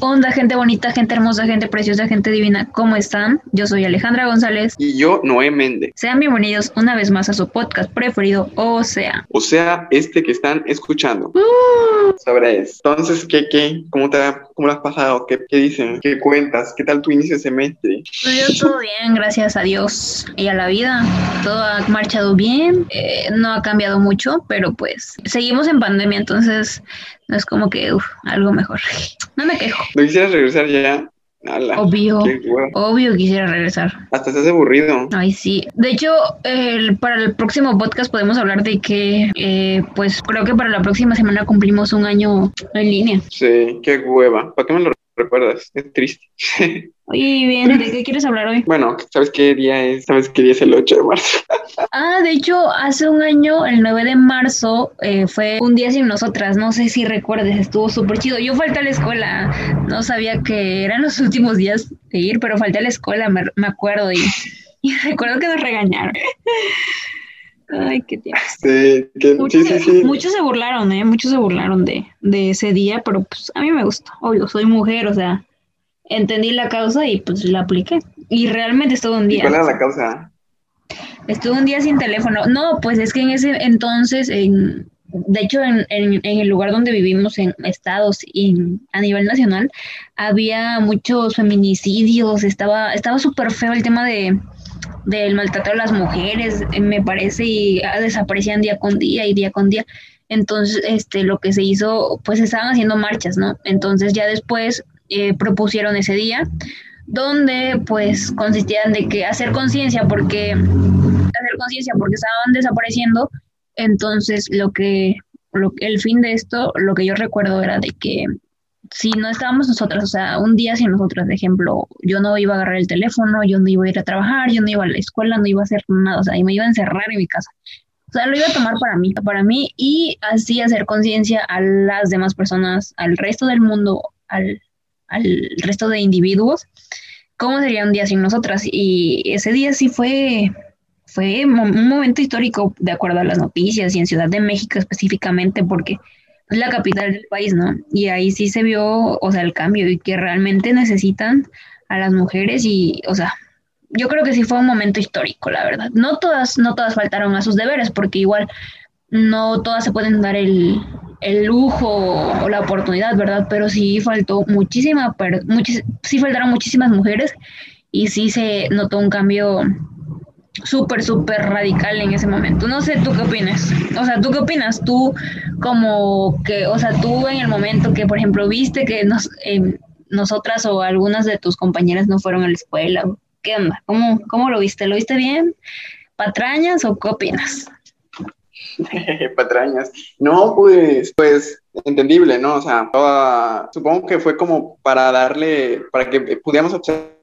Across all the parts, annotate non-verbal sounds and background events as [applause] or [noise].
onda, gente bonita, gente hermosa, gente preciosa, gente divina? ¿Cómo están? Yo soy Alejandra González. Y yo, Noé Méndez. Sean bienvenidos una vez más a su podcast preferido, O sea. O sea, este que están escuchando. Uh. Sobre eso. Entonces, ¿qué, qué? ¿Cómo, te, cómo lo has pasado? ¿Qué, ¿Qué dicen? ¿Qué cuentas? ¿Qué tal tu inicio de semestre? Pues yo todo bien, gracias a Dios y a la vida. Todo ha marchado bien. Eh, no ha cambiado mucho, pero pues seguimos en pandemia, entonces no es como que, uff, algo mejor. [laughs] No me quejo. ¿No quisieras regresar ya? Obvio, obvio quisiera regresar. Hasta estás aburrido. Ay, sí. De hecho, para el próximo podcast podemos hablar de que, eh, pues creo que para la próxima semana cumplimos un año en línea. Sí, qué hueva. ¿Para qué me lo recuerdas? Es triste. [laughs] Oye, bien, ¿de qué quieres hablar hoy? Bueno, ¿sabes qué día es? ¿Sabes qué día es el 8 de marzo? [laughs] ah, de hecho, hace un año, el 9 de marzo, eh, fue un día sin nosotras. No sé si recuerdes, estuvo súper chido. Yo falté a la escuela, no sabía que eran los últimos días de ir, pero falté a la escuela, me, acuerdo, [laughs] y, recuerdo que nos regañaron. Ay, qué tiempo. Sí, muchos, sí, sí, muchos se burlaron, ¿eh? Muchos se burlaron de, de ese día, pero pues a mí me gustó. Obvio, soy mujer, o sea, entendí la causa y pues la apliqué. Y realmente estuve un día. ¿Cuál era la causa? Estuve un día sin teléfono. No, pues es que en ese entonces, en, de hecho, en, en, el lugar donde vivimos, en estados y a nivel nacional, había muchos feminicidios, estaba estaba súper feo el tema de del maltrato a las mujeres, me parece, y desaparecían día con día y día con día. Entonces, este, lo que se hizo, pues estaban haciendo marchas, ¿no? Entonces ya después eh, propusieron ese día, donde pues consistían de que hacer conciencia porque hacer conciencia porque estaban desapareciendo, entonces lo que, lo, el fin de esto, lo que yo recuerdo era de que si no estábamos nosotras, o sea, un día sin nosotras, de ejemplo, yo no iba a agarrar el teléfono, yo no iba a ir a trabajar, yo no iba a la escuela, no iba a hacer nada, o sea, y me iba a encerrar en mi casa. O sea, lo iba a tomar para mí, para mí, y así hacer conciencia a las demás personas, al resto del mundo, al, al resto de individuos, ¿cómo sería un día sin nosotras? Y ese día sí fue, fue un momento histórico de acuerdo a las noticias y en Ciudad de México específicamente porque la capital del país, ¿no? Y ahí sí se vio, o sea, el cambio y que realmente necesitan a las mujeres y, o sea, yo creo que sí fue un momento histórico, la verdad. No todas, no todas faltaron a sus deberes porque igual no todas se pueden dar el, el lujo o la oportunidad, ¿verdad? Pero sí faltó muchísima, sí faltaron muchísimas mujeres y sí se notó un cambio súper, súper radical en ese momento. No sé, ¿tú qué opinas? O sea, ¿tú qué opinas? Tú como que, o sea, tú en el momento que, por ejemplo, viste que nos, eh, nosotras o algunas de tus compañeras no fueron a la escuela, ¿qué onda? ¿Cómo, cómo lo viste? ¿Lo viste bien? ¿Patrañas o qué opinas? [laughs] Patrañas. No, pues, pues, entendible, ¿no? O sea, supongo que fue como para darle, para que pudiéramos observar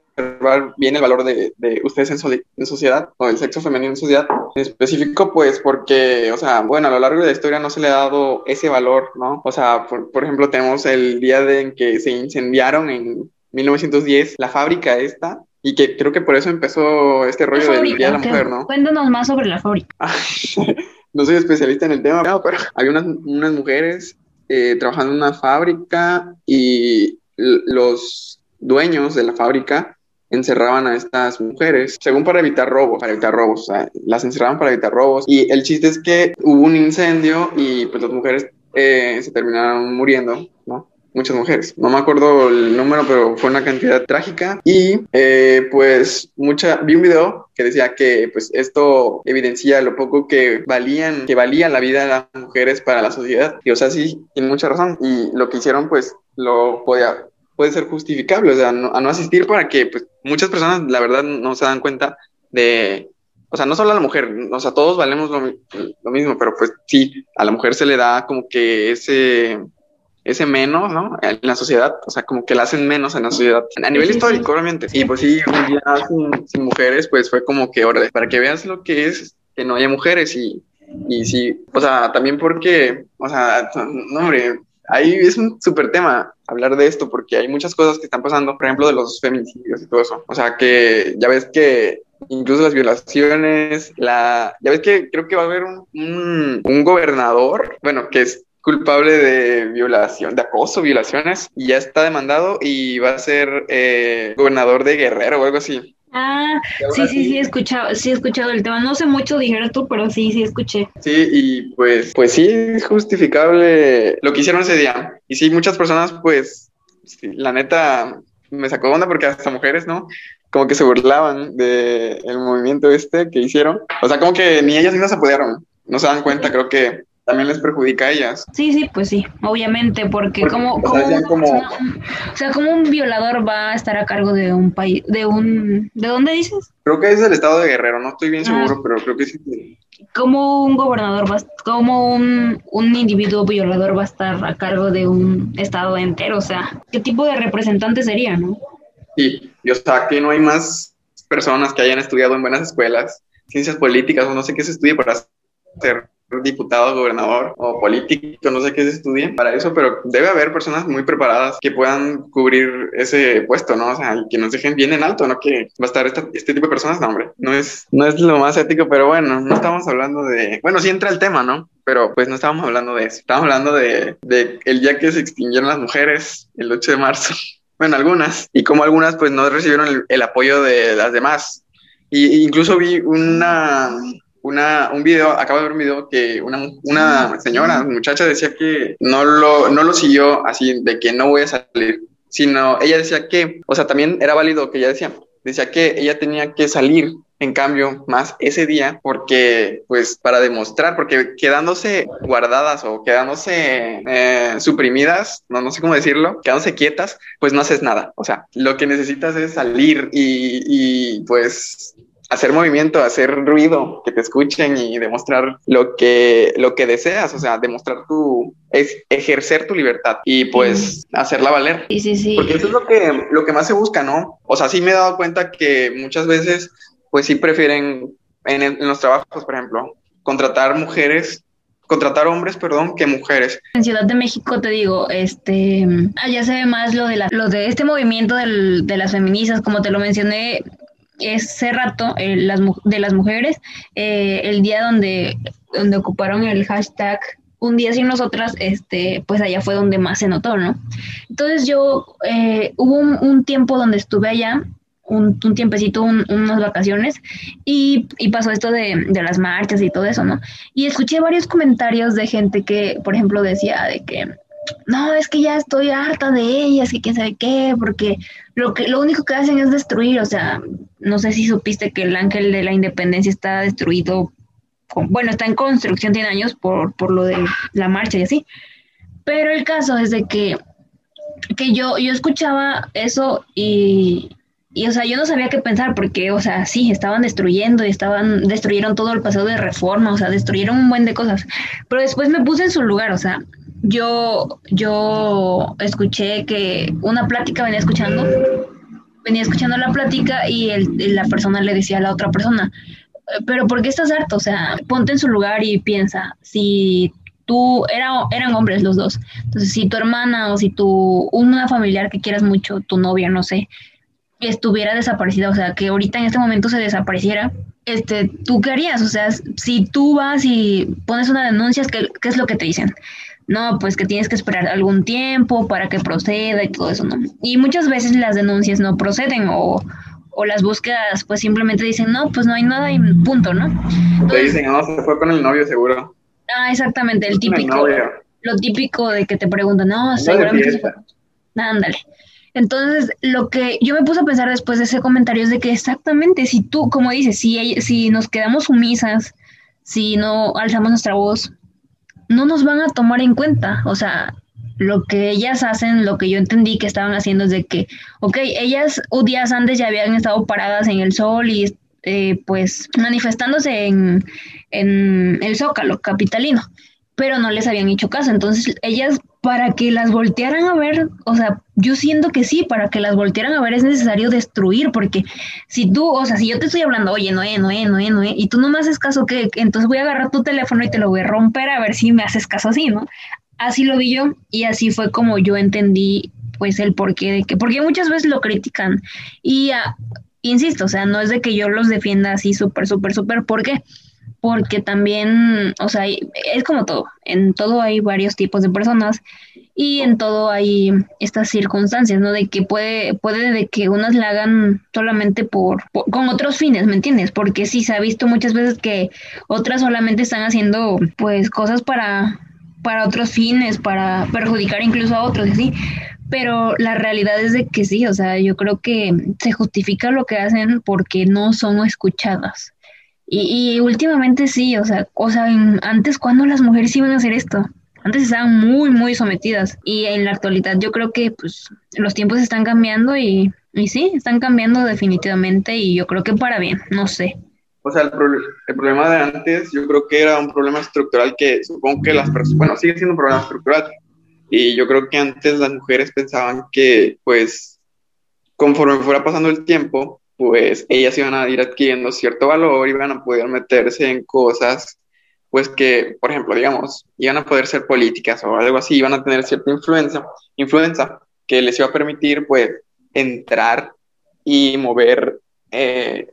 bien el valor de, ustedes en, sociedad, o el sexo femenino en sociedad. En específico, pues, porque, o sea, bueno, a lo largo de la historia no se le ha dado ese valor, ¿no? O sea, por, ejemplo, tenemos el día de en que se incendiaron en 1910 la fábrica esta, y que creo que por eso empezó este rollo del Día de la Mujer, ¿no? Cuéntanos más sobre la fábrica. [laughs] no soy especialista en el tema, pero hay unas, unas mujeres eh, trabajando en una fábrica y los dueños de la fábrica encerraban a estas mujeres, según para evitar robos, para evitar robos, o sea, las encerraban para evitar robos. Y el chiste es que hubo un incendio y pues las mujeres eh, se terminaron muriendo, ¿no? muchas mujeres. No me acuerdo el número, pero fue una cantidad trágica. Y eh, pues mucha, vi un video que decía que pues esto evidencia lo poco que valían, que valía la vida de las mujeres para la sociedad. Y o sea, sí, tiene mucha razón. Y lo que hicieron pues lo podía, puede ser justificable, o sea, a no asistir para que pues muchas personas la verdad no se dan cuenta de o sea, no solo a la mujer, o sea, todos valemos lo, lo, mismo, pero pues sí, a la mujer se le da como que ese, ese menos, ¿no? En la sociedad, o sea, como que la hacen menos en la sociedad, a nivel histórico, obviamente. Y pues sí, un día sin, mujeres, pues fue como que, órale, para que veas lo que es que no haya mujeres y, y sí, o sea, también porque, o sea, no, hombre, ahí es un súper tema hablar de esto porque hay muchas cosas que están pasando, por ejemplo, de los feminicidios y todo eso. O sea, que ya ves que incluso las violaciones, la, ya ves que creo que va a haber un, un, un gobernador, bueno, que es culpable de violación, de acoso, violaciones, y ya está demandado y va a ser eh, gobernador de Guerrero o algo así. Ah, sí, sí, sí, he escuchado, sí he escuchado el tema. No sé mucho, dijeras tú, pero sí, sí escuché. Sí, y pues, pues sí, es justificable lo que hicieron ese día. Y sí, muchas personas, pues, la neta, me sacó onda porque hasta mujeres, ¿no? Como que se burlaban del el movimiento este que hicieron. O sea, como que ni ellas mismas se pudieron. No se dan cuenta, creo que también les perjudica a ellas. Sí, sí, pues sí, obviamente, porque, como, o sea, como, o sea, como un violador va a estar a cargo de un país, de un, ¿de dónde dices? Creo que es el estado de Guerrero, no estoy bien ah. seguro, pero creo que sí. Como un gobernador va, como un, un individuo violador va a estar a cargo de un estado entero, o sea, ¿qué tipo de representante sería, no? Sí, y o sea, que no hay más personas que hayan estudiado en buenas escuelas, ciencias políticas o no sé qué se estudie para ser diputado, gobernador o político, no sé qué se estudie para eso, pero debe haber personas muy preparadas que puedan cubrir ese puesto, ¿no? O sea, que nos dejen bien en alto, ¿no? Que va a estar este tipo de personas, no, hombre, no es, no es lo más ético, pero bueno, no estamos hablando de, bueno, sí entra el tema, ¿no? Pero pues no estábamos hablando de eso, estábamos hablando de, de el día que se extinguieron las mujeres, el 8 de marzo. [laughs] Bueno, algunas, y como algunas pues no recibieron el, el apoyo de las demás. Y incluso vi una, una, un video, acabo de ver un video que una, una señora, muchacha decía que no lo, no lo siguió así, de que no voy a salir, sino ella decía que, o sea, también era válido que ella decía, decía que ella tenía que salir en cambio, más ese día, porque, pues, para demostrar, porque quedándose guardadas o quedándose eh, suprimidas, no, no sé cómo decirlo, quedándose quietas, pues no haces nada. O sea, lo que necesitas es salir y, y pues, hacer movimiento, hacer ruido, que te escuchen y demostrar lo que, lo que deseas, o sea, demostrar tu, es ejercer tu libertad y pues hacerla valer. Sí, sí, sí. Porque eso es lo que, lo que más se busca, ¿no? O sea, sí me he dado cuenta que muchas veces, pues sí prefieren en, en los trabajos, por ejemplo, contratar mujeres contratar hombres, perdón, que mujeres. En Ciudad de México te digo, este, allá se ve más lo de la, lo de este movimiento del, de las feministas, como te lo mencioné, ese rato eh, las, de las mujeres, eh, el día donde, donde ocuparon el hashtag un día sin nosotras, este, pues allá fue donde más se notó, ¿no? Entonces yo, eh, hubo un, tiempo donde estuve allá, un, un tiempecito, unas vacaciones, y, y pasó esto de, de, las marchas y todo eso, ¿no? Y escuché varios comentarios de gente que, por ejemplo, decía de que no, es que ya estoy harta de ellas, que quién sabe qué, porque lo que lo único que hacen es destruir, o sea, no sé si supiste que el ángel de la independencia está destruido, bueno, está en construcción, tiene años por, por lo de la marcha y así, pero el caso es de que, que yo, yo escuchaba eso y, y, o sea, yo no sabía qué pensar porque, o sea, sí, estaban destruyendo y estaban, destruyeron todo el pasado de reforma, o sea, destruyeron un buen de cosas, pero después me puse en su lugar, o sea, yo, yo escuché que una plática venía escuchando, venía escuchando la plática y el, la persona le decía a la otra persona, eh, pero ¿por qué estás harto? O sea, ponte en su lugar y piensa, si tú, era, eran hombres los dos, entonces si tu hermana o si tu, una familiar que quieras mucho, tu novia, no sé, estuviera desaparecida, o sea, que ahorita en este momento se desapareciera, este, ¿tú qué harías? O sea, si tú vas y pones una denuncia, ¿qué, qué es lo que te dicen? No, pues que tienes que esperar algún tiempo para que proceda y todo eso, ¿no? Y muchas veces las denuncias no proceden o, o las búsquedas pues simplemente dicen, no, pues no hay nada y punto, ¿no? Te dicen, no, se fue con el novio seguro. Ah, exactamente, el típico, lo típico de que te preguntan, no, seguramente se fue. Ándale. Entonces, lo que yo me puse a pensar después de ese comentario es de que exactamente, si tú, como dices, si, si nos quedamos sumisas, si no alzamos nuestra voz, no nos van a tomar en cuenta. O sea, lo que ellas hacen, lo que yo entendí que estaban haciendo es de que, ok, ellas días antes ya habían estado paradas en el sol y eh, pues manifestándose en, en el zócalo capitalino, pero no les habían hecho caso. Entonces ellas para que las voltearan a ver, o sea, yo siento que sí, para que las voltearan a ver es necesario destruir, porque si tú, o sea, si yo te estoy hablando, oye, no, no, no, no, y tú no me haces caso, que entonces voy a agarrar tu teléfono y te lo voy a romper a ver si me haces caso así, ¿no? Así lo vi yo y así fue como yo entendí, pues, el porqué de que, porque muchas veces lo critican y, ah, insisto, o sea, no es de que yo los defienda así súper, súper, súper, ¿por qué? porque también, o sea, es como todo, en todo hay varios tipos de personas y en todo hay estas circunstancias, ¿no? De que puede, puede de que unas la hagan solamente por, con otros fines, ¿me entiendes? Porque sí se ha visto muchas veces que otras solamente están haciendo, pues, cosas para, para otros fines, para perjudicar incluso a otros, ¿sí? Pero la realidad es de que sí, o sea, yo creo que se justifica lo que hacen porque no son escuchadas. Y, y últimamente sí, o sea, o sea, antes cuando las mujeres iban a hacer esto, antes estaban muy, muy sometidas y en la actualidad yo creo que pues los tiempos están cambiando y, y sí, están cambiando definitivamente y yo creo que para bien, no sé. O sea, el, el, problema de antes yo creo que era un problema estructural que supongo que las personas, bueno, sigue siendo un problema estructural. Y yo creo que antes las mujeres pensaban que pues conforme fuera pasando el tiempo, pues ellas iban a ir adquiriendo cierto valor, iban a poder meterse en cosas pues que, por ejemplo, digamos, iban a poder ser políticas o algo así, iban a tener cierta influencia, influencia que les iba a permitir, pues, entrar y mover, eh,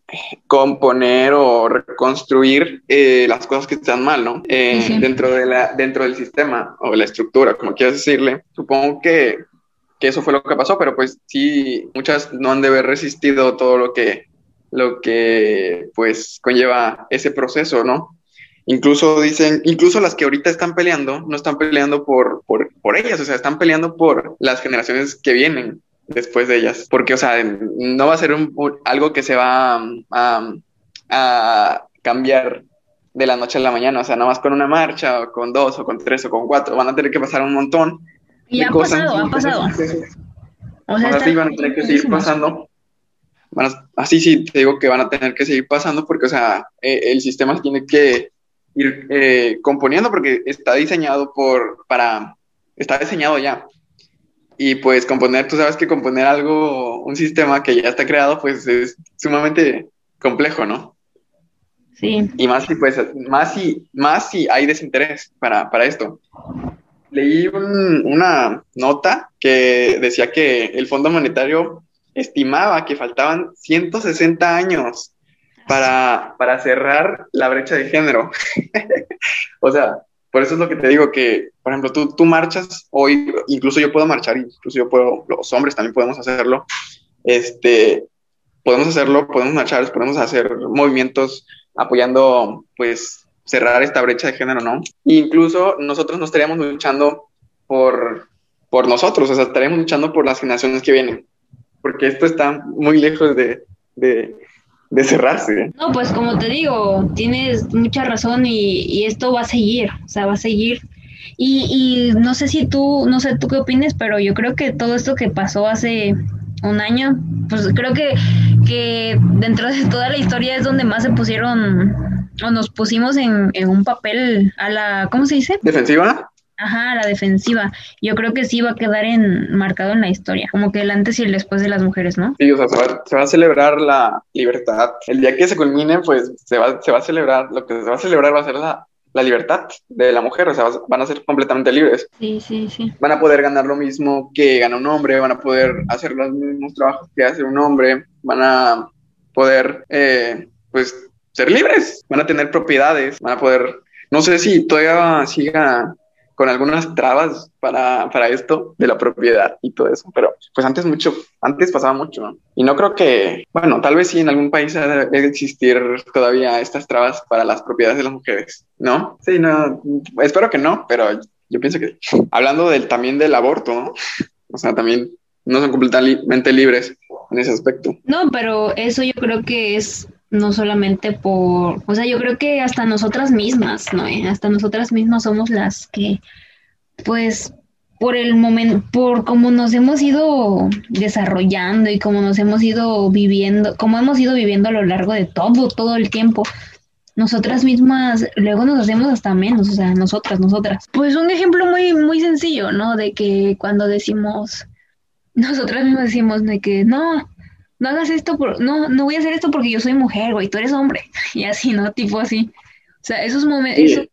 componer o reconstruir eh, las cosas que están mal, ¿no? Eh, dentro, de la, dentro del sistema o de la estructura, como quieras decirle. Supongo que, que eso fue lo que pasó, pero pues sí, muchas no han de haber resistido todo lo que, lo que, pues, conlleva ese proceso, ¿no? Incluso dicen, incluso las que ahorita están peleando, no están peleando por, por, por, ellas, o sea, están peleando por las generaciones que vienen después de ellas. Porque, o sea, no va a ser un, algo que se va a, a, cambiar de la noche a la mañana, o sea, nada más con una marcha, o con dos, o con tres, o con cuatro, van a tener que pasar un montón. Y ha pasado, ha pasado. O sea, así van a tener que seguir pasando. así sí, te digo que van a tener que seguir pasando porque, o sea, eh, el sistema tiene que ir eh, componiendo porque está diseñado por, para, está diseñado ya. Y pues componer, tú sabes que componer algo, un sistema que ya está creado, pues es sumamente complejo, ¿no? Sí. Y más si, pues, más si, más si hay desinterés para, para esto. Leí una nota que decía que el Fondo Monetario estimaba que faltaban 160 años para, para cerrar la brecha de género. [laughs] o sea, por eso es lo que te digo, que, por ejemplo, tú, tú marchas hoy, incluso yo puedo marchar, incluso yo puedo, los hombres también podemos hacerlo, este, podemos hacerlo, podemos marchar, podemos hacer movimientos apoyando, pues, cerrar esta brecha de género, ¿no? E incluso nosotros no estaríamos luchando por, por nosotros, o sea, estaríamos luchando por las generaciones que vienen, porque esto está muy lejos de, de de cerrarse. No, pues como te digo, tienes mucha razón y, esto va a seguir, o sea, va a seguir. Y, y, no sé si tú, no sé tú qué opines, pero yo creo que todo esto que pasó hace un año, pues creo que, que dentro de toda la historia es donde más se pusieron o nos pusimos en, en un papel a la, ¿cómo se dice? Defensiva. Ajá, la defensiva. Yo creo que sí va a quedar en, marcado en la historia, como que el antes y el después de las mujeres, ¿no? Sí, o sea, se va, a celebrar la libertad. El día que se culmine, pues se va, se va a celebrar, lo que se va a celebrar va a ser la, la libertad de la mujer, o sea, van a ser completamente libres. Sí, sí, sí. Van a poder ganar lo mismo que gana un hombre, van a poder hacer los mismos trabajos que hace un hombre, van a poder, eh, pues, ser libres, van a tener propiedades, van a poder, no sé si todavía siga con algunas trabas para, para, esto de la propiedad y todo eso, pero pues antes mucho, antes pasaba mucho, Y no creo que, bueno, tal vez sí en algún país debe existir todavía estas trabas para las propiedades de las mujeres, ¿no? Sí, no, espero que no, pero yo pienso que hablando del, también del aborto. O sea, también no son completamente libres en ese aspecto. No, pero eso yo creo que es no solamente por, o sea, yo creo que hasta nosotras mismas, ¿no? Eh, hasta nosotras mismas somos las que, pues, por el momento, por cómo nos hemos ido desarrollando y cómo nos hemos ido viviendo, cómo hemos ido viviendo a lo largo de todo, todo el tiempo, nosotras mismas luego nos hacemos hasta menos, o sea, nosotras, nosotras. Pues un ejemplo muy, muy sencillo, ¿no? De que cuando decimos, nosotras mismas decimos de que no, no hagas esto, por, no, no voy a hacer esto porque yo soy mujer, güey, tú eres hombre. [laughs] Y así, ¿no? Tipo así. O sea, esos momentos,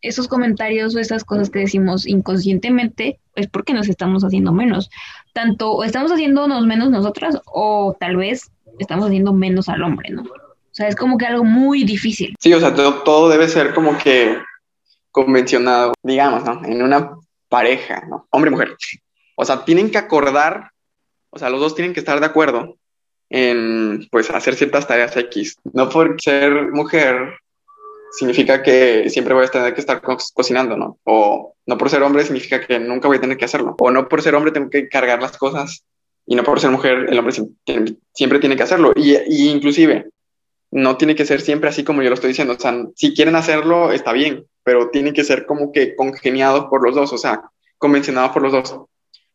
esos, comentarios o estas cosas que decimos inconscientemente es porque nos estamos haciendo menos. Tanto estamos haciéndonos menos nosotras o tal vez estamos haciendo menos al hombre, ¿no? O sea, es como que algo muy difícil. Sí, o sea, todo, todo debe ser como que convencionado, digamos, ¿no? En una pareja, ¿no? Hombre y mujer. O sea, tienen que acordar, o sea, los dos tienen que estar de acuerdo en, pues, hacer ciertas tareas X. No por ser mujer significa que siempre voy a tener que estar co cocinando, ¿no? O no por ser hombre significa que nunca voy a tener que hacerlo. O no por ser hombre tengo que cargar las cosas y no por ser mujer el hombre siempre tiene que hacerlo. Y, y inclusive no tiene que ser siempre así como yo lo estoy diciendo. O sea, si quieren hacerlo, está bien, pero tiene que ser como que congeniado por los dos, o sea, convencionado por los dos,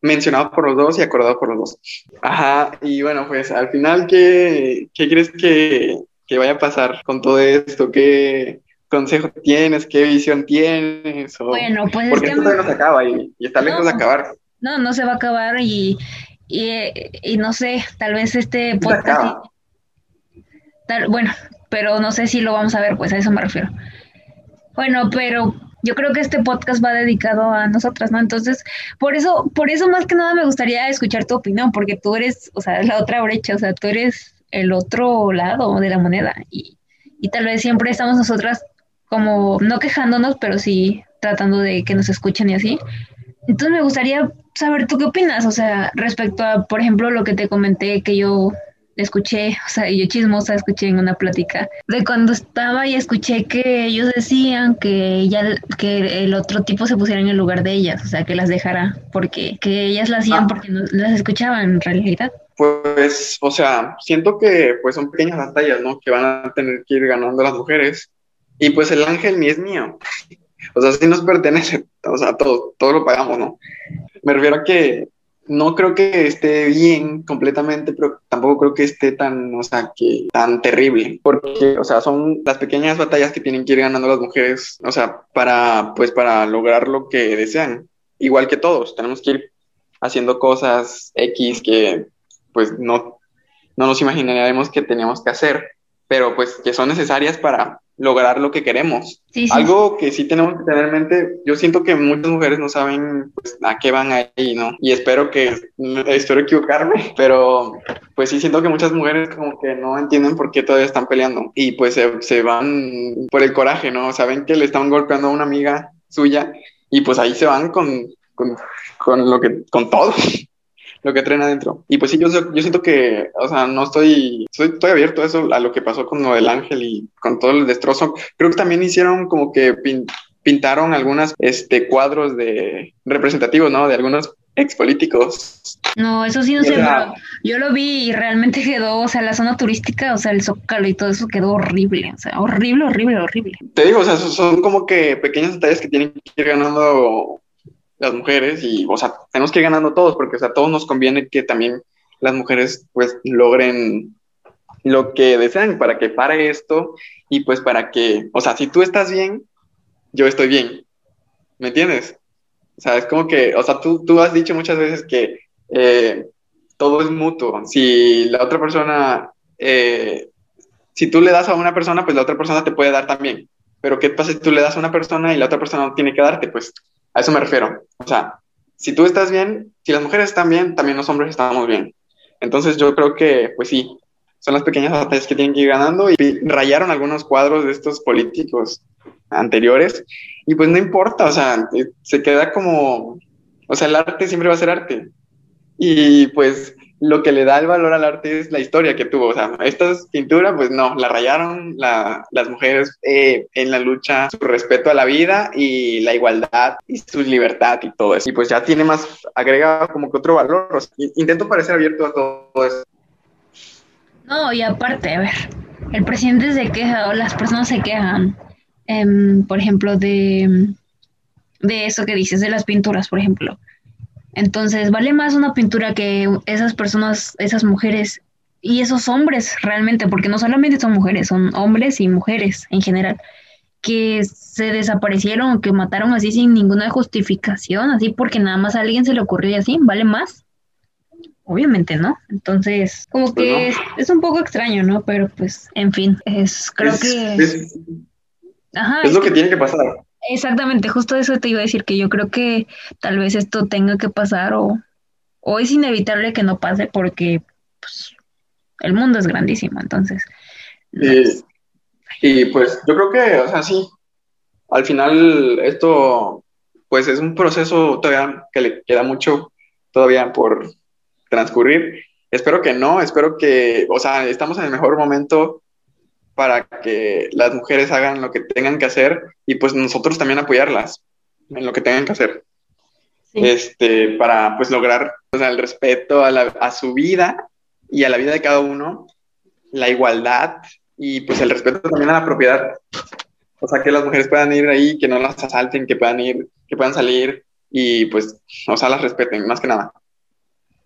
mencionado por los dos y acordado por los dos. Ajá, y bueno, pues al final, ¿qué, qué crees que, que vaya a pasar con todo esto? ¿Qué consejo tienes? ¿Qué visión tienes? bueno, pues porque esto todavía no se acaba y, está lejos de acabar. No, no se va a acabar y, y, y no sé, tal vez este podcast... Tal, bueno, pero no sé si lo vamos a ver, pues a eso me refiero. Bueno, pero yo creo que este podcast va dedicado a nosotras, ¿no? Entonces, por eso, por eso más que nada me gustaría escuchar tu opinión, porque tú eres, o sea, la otra brecha, o sea, tú eres el otro lado de la moneda y, y tal vez siempre estamos nosotras como no quejándonos, pero sí tratando de que nos escuchen y así. Entonces me gustaría saber tú qué opinas, o sea, respecto a, por ejemplo, lo que te comenté que yo escuché, o sea, yo chismosa escuché en una plática de cuando estaba y escuché que ellos decían que ella, que el otro tipo se pusiera en el lugar de ellas, o sea, que las dejara, porque que ellas las hacían ah. porque no las escuchaban en realidad. Pues, o sea, siento que pues son pequeñas batallas, ¿no? Que van a tener que ir ganando las mujeres. Y pues el ángel ni es mío. O sea, sí nos pertenece, o sea, todo, todo lo pagamos, ¿no? Me refiero a que no creo que esté bien completamente, pero tampoco creo que esté tan, o sea, que tan terrible, porque, o sea, son las pequeñas batallas que tienen que ir ganando las mujeres, o sea, para, pues, para lograr lo que desean. Igual que todos, tenemos que ir haciendo cosas X que, pues, no, no nos imaginaríamos que teníamos que hacer, pero pues que son necesarias para lograr lo que queremos. Algo que sí tenemos que tener en mente, yo siento que muchas mujeres no saben pues, a qué van ahí, ¿no? Y espero que, espero equivocarme, [laughs] pero pues sí siento que muchas mujeres como que no entienden por qué todavía están peleando y pues se, se van por el coraje, ¿no? Saben que le están golpeando a una amiga suya y pues ahí se van con, con, con lo que, con todo lo que traen adentro. Y pues sí, yo, yo siento que, o sea, no estoy, estoy, abierto a eso, a lo que pasó con lo del ángel y con todo el destrozo. Creo que también hicieron como que pintaron algunos este, cuadros de representativos, ¿no? De algunos expolíticos. No, eso sí no sé, pero yo lo vi y realmente quedó, o sea, la zona turística, o sea, el zócalo y todo eso quedó horrible, o sea, horrible, horrible, horrible. Te digo, o sea, son como que pequeños detalles que tienen que ir ganando las mujeres y, o sea, tenemos que ir ganando todos porque, o sea, a todos nos conviene que también las mujeres, pues, logren lo que desean para que pare esto y, pues, para que, o sea, si tú estás bien, yo estoy bien. ¿Me entiendes? O sea, es como que, o sea, tú, tú has dicho muchas veces que eh, todo es mutuo. Si la otra persona, eh, si tú le das a una persona, pues la otra persona te puede dar también. Pero ¿qué pasa si tú le das a una persona y la otra persona no tiene que darte? Pues a eso me refiero. O sea, si tú estás bien, si las mujeres están bien, también los hombres estamos bien. Entonces yo creo que, pues sí, son las pequeñas batallas que tienen que ir ganando y rayaron algunos cuadros de estos políticos anteriores y pues no importa, o sea, se queda como, o sea, el arte siempre va a ser arte. Y pues lo que le da el valor al arte es la historia que tuvo. O sea, esta pintura, pues no, la rayaron las mujeres eh, en la lucha, su respeto a la vida y la igualdad y su libertad y todo eso. Y pues ya tiene más agregado como que otro valor. Intento parecer abierto a todo eso. No, y aparte, a ver, el presidente se queja o las personas se quejan, em, por ejemplo, de, de eso que dices, de las pinturas, por ejemplo entonces, vale más una pintura que esas personas, esas mujeres y esos hombres realmente, porque no solamente son mujeres, son hombres y mujeres en general, que se desaparecieron, que mataron así sin ninguna justificación, así porque nada más a alguien se le ocurrió y así, ¿vale más? Obviamente, ¿no? Entonces, como pues que es, un poco extraño, ¿no? Pero pues, en fin, es, creo que... Es, Ajá, es lo que tiene que pasar. Exactamente, justo eso te iba a decir, que yo creo que tal vez esto tenga que pasar o, o es inevitable que no pase porque pues, el mundo es grandísimo, entonces y pues yo creo que, o sea, sí, al final esto pues es un proceso todavía que le queda mucho todavía por transcurrir. Espero que no, espero que, o sea, estamos en el mejor momento para que las mujeres hagan lo que tengan que hacer y pues nosotros también apoyarlas en lo que tengan que hacer. Este, para pues lograr el respeto a, a su vida y a la vida de cada uno, la igualdad y pues el respeto también a la propiedad. O sea, que las mujeres puedan ir ahí, que no las asalten, que puedan ir, que puedan salir y pues, o sea, las respeten, más que nada.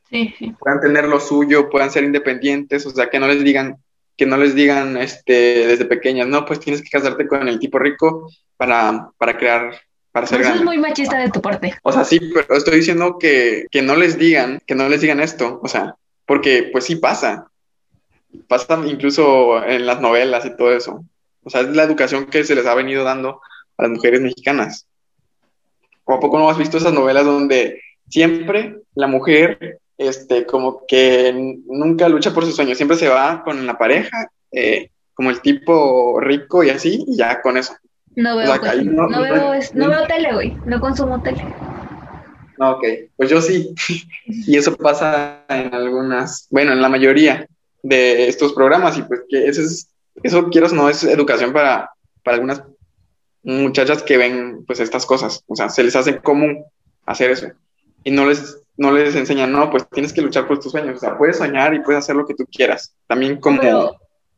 Sí, sí. Puedan tener lo suyo, puedan ser independientes, o sea, que no les digan, que no les digan este, desde pequeñas, no, pues tienes que casarte con el tipo rico para, para crear, para ser Eso es muy machista de tu parte. O sea, sí, pero estoy diciendo que, que no les digan, que no les digan esto, o sea, porque pues sí pasa pasa incluso en las novelas y todo eso. O sea, es la educación que se les ha venido dando a las mujeres mexicanas. ¿O a poco no has visto esas novelas donde siempre la mujer, este, como que nunca lucha por sus sueños, siempre se va con la pareja, eh, como el tipo rico y así, y ya con eso. No veo, no, veo, no veo tele, güey, no consumo tele. No, ok, pues yo sí. y eso pasa en algunas, bueno, en la mayoría de estos programas y pues que eso es, eso quieras no es educación para, para algunas muchachas que ven pues estas cosas, o sea, se les hace común hacer eso y no les, no les enseñan, no, pues tienes que luchar por tus sueños, o sea, puedes soñar y puedes hacer lo que tú quieras, también como...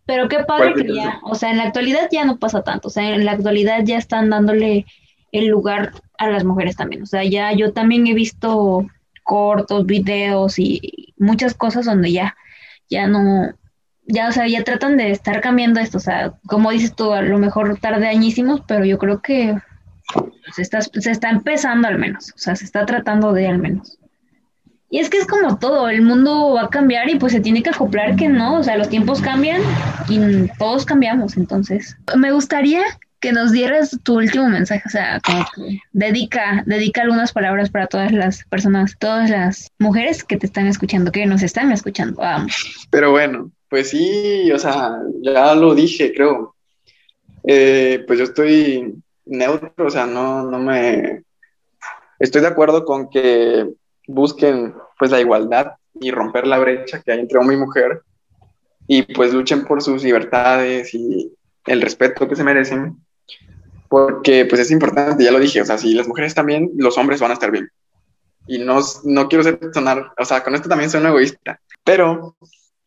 Pero, qué padre que ya, o sea, en la actualidad ya no pasa tanto, o sea, en la actualidad ya están dándole el lugar a las mujeres también, o sea, ya yo también he visto cortos, videos y muchas cosas donde ya ya no, ya, o sea, ya tratan de estar cambiando esto, o sea, como dices tú, a lo mejor tarde añísimos, pero yo creo que se está, se está empezando al menos, o sea, se está tratando de al menos. Y es que es como todo, el mundo va a cambiar y pues se tiene que acoplar que no, o sea, los tiempos cambian y todos cambiamos, entonces. Me gustaría que nos dieras tu último mensaje, o sea, como que dedica, dedica algunas palabras para todas las personas, todas las mujeres que te están escuchando, que nos están escuchando, vamos. Pero bueno, pues sí, o sea, ya lo dije, creo. Eh, pues yo estoy neutro, o sea, no, no me... Estoy de acuerdo con que busquen pues la igualdad y romper la brecha que hay entre hombre y mujer y pues luchen por sus libertades y el respeto que se merecen porque pues es importante, ya lo dije, o sea, si las mujeres están bien, los hombres van a estar bien. Y no, no quiero ser sonar, o sea, con esto también soy un egoísta, pero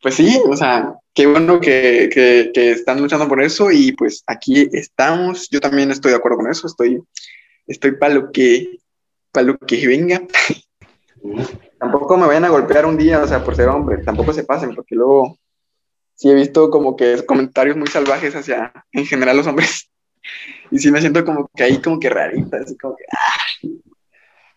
pues sí, o sea, qué bueno que, que, están luchando por eso y pues aquí estamos, yo también estoy de acuerdo con eso, estoy, estoy para lo que, para lo que venga. [laughs] tampoco me vayan a golpear un día, o sea, por ser hombre, tampoco se pasen, porque luego sí he visto como que comentarios muy salvajes hacia, en general, los hombres [laughs] y sí me siento como que ahí como que rarita, así como que ah,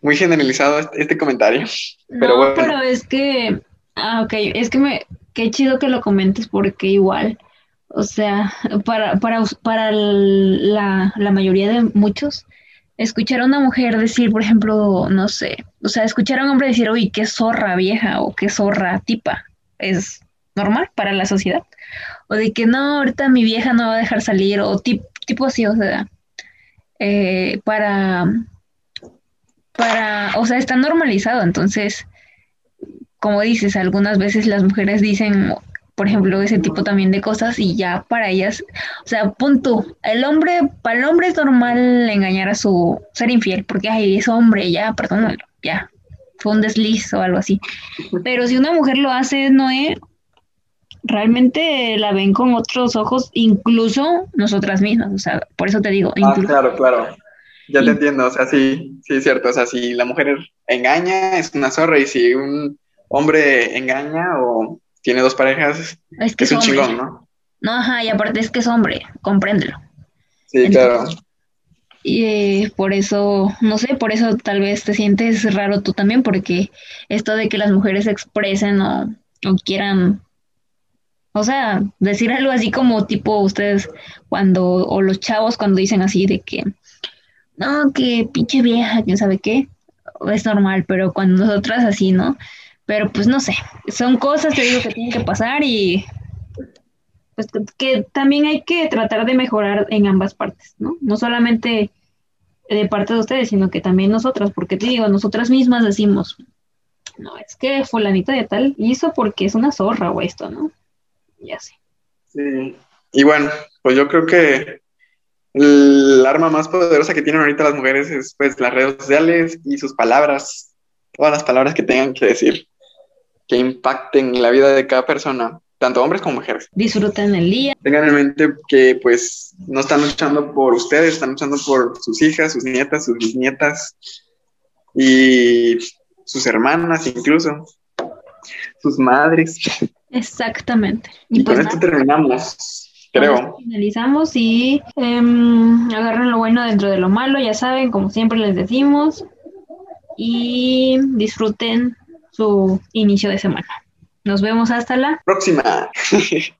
muy generalizado este, este comentario. Pero bueno. pero es que, ah, ok, es que me, qué chido que lo comentes porque igual, o sea, para, para, para la, la mayoría de muchos, escuchar a una mujer decir, por ejemplo, no sé, o sea, escuchar a un hombre decir, uy, qué zorra vieja o qué zorra tipa, es normal para la sociedad. O de que no, ahorita mi vieja no va a dejar salir, o tip, tipo así, o sea, eh, para, para, o sea, está normalizado, entonces, como dices, algunas veces las mujeres dicen, por ejemplo, ese tipo también de cosas y ya para ellas, o sea, punto, el hombre, para el hombre es normal engañar a su, ser infiel, porque, ay, es hombre, ya, perdónalo, ya, fue un desliz o algo así. Pero si una mujer lo hace, no es, realmente la ven con otros ojos, incluso nosotras mismas, o sea, por eso te digo. Ah, claro, claro. Ya te entiendo, o sea, sí, sí es cierto, o sea, si la mujer engaña es una zorra y si un hombre engaña o tiene dos parejas es, que es, un chingón, ¿no? No, ajá, y aparte es que es hombre, compréndelo. Sí, claro. Y eh, por eso, no sé, por eso tal vez te sientes raro tú también, porque esto de que las mujeres se expresen o, o quieran o sea, decir algo así como tipo ustedes cuando, o los chavos cuando dicen así de que, no, que pinche vieja, quién sabe qué, es normal, pero cuando nosotras así, ¿no? Pero pues no sé, son cosas, te digo, que tienen que pasar y pues que también hay que tratar de mejorar en ambas partes, ¿no? No solamente de parte de ustedes, sino que también nosotras, porque te digo, nosotras mismas decimos, no, es que fulanita de tal hizo porque es una zorra o esto, ¿no? Ya sé. Sí. Y bueno, pues yo creo que el arma más poderosa que tienen ahorita las mujeres es pues las redes sociales y sus palabras, todas las palabras que tengan que decir, que impacten la vida de cada persona, tanto hombres como mujeres. Disfruten el día. Tengan en mente que pues no están luchando por ustedes, están luchando por sus hijas, sus nietas, sus bisnietas y sus hermanas incluso, sus madres. Exactamente. Y, con pues esto terminamos, creo. Finalizamos y em, agarren lo bueno dentro de lo malo, ya saben, como siempre les decimos, y disfruten su inicio de semana. Nos vemos hasta la próxima. [laughs]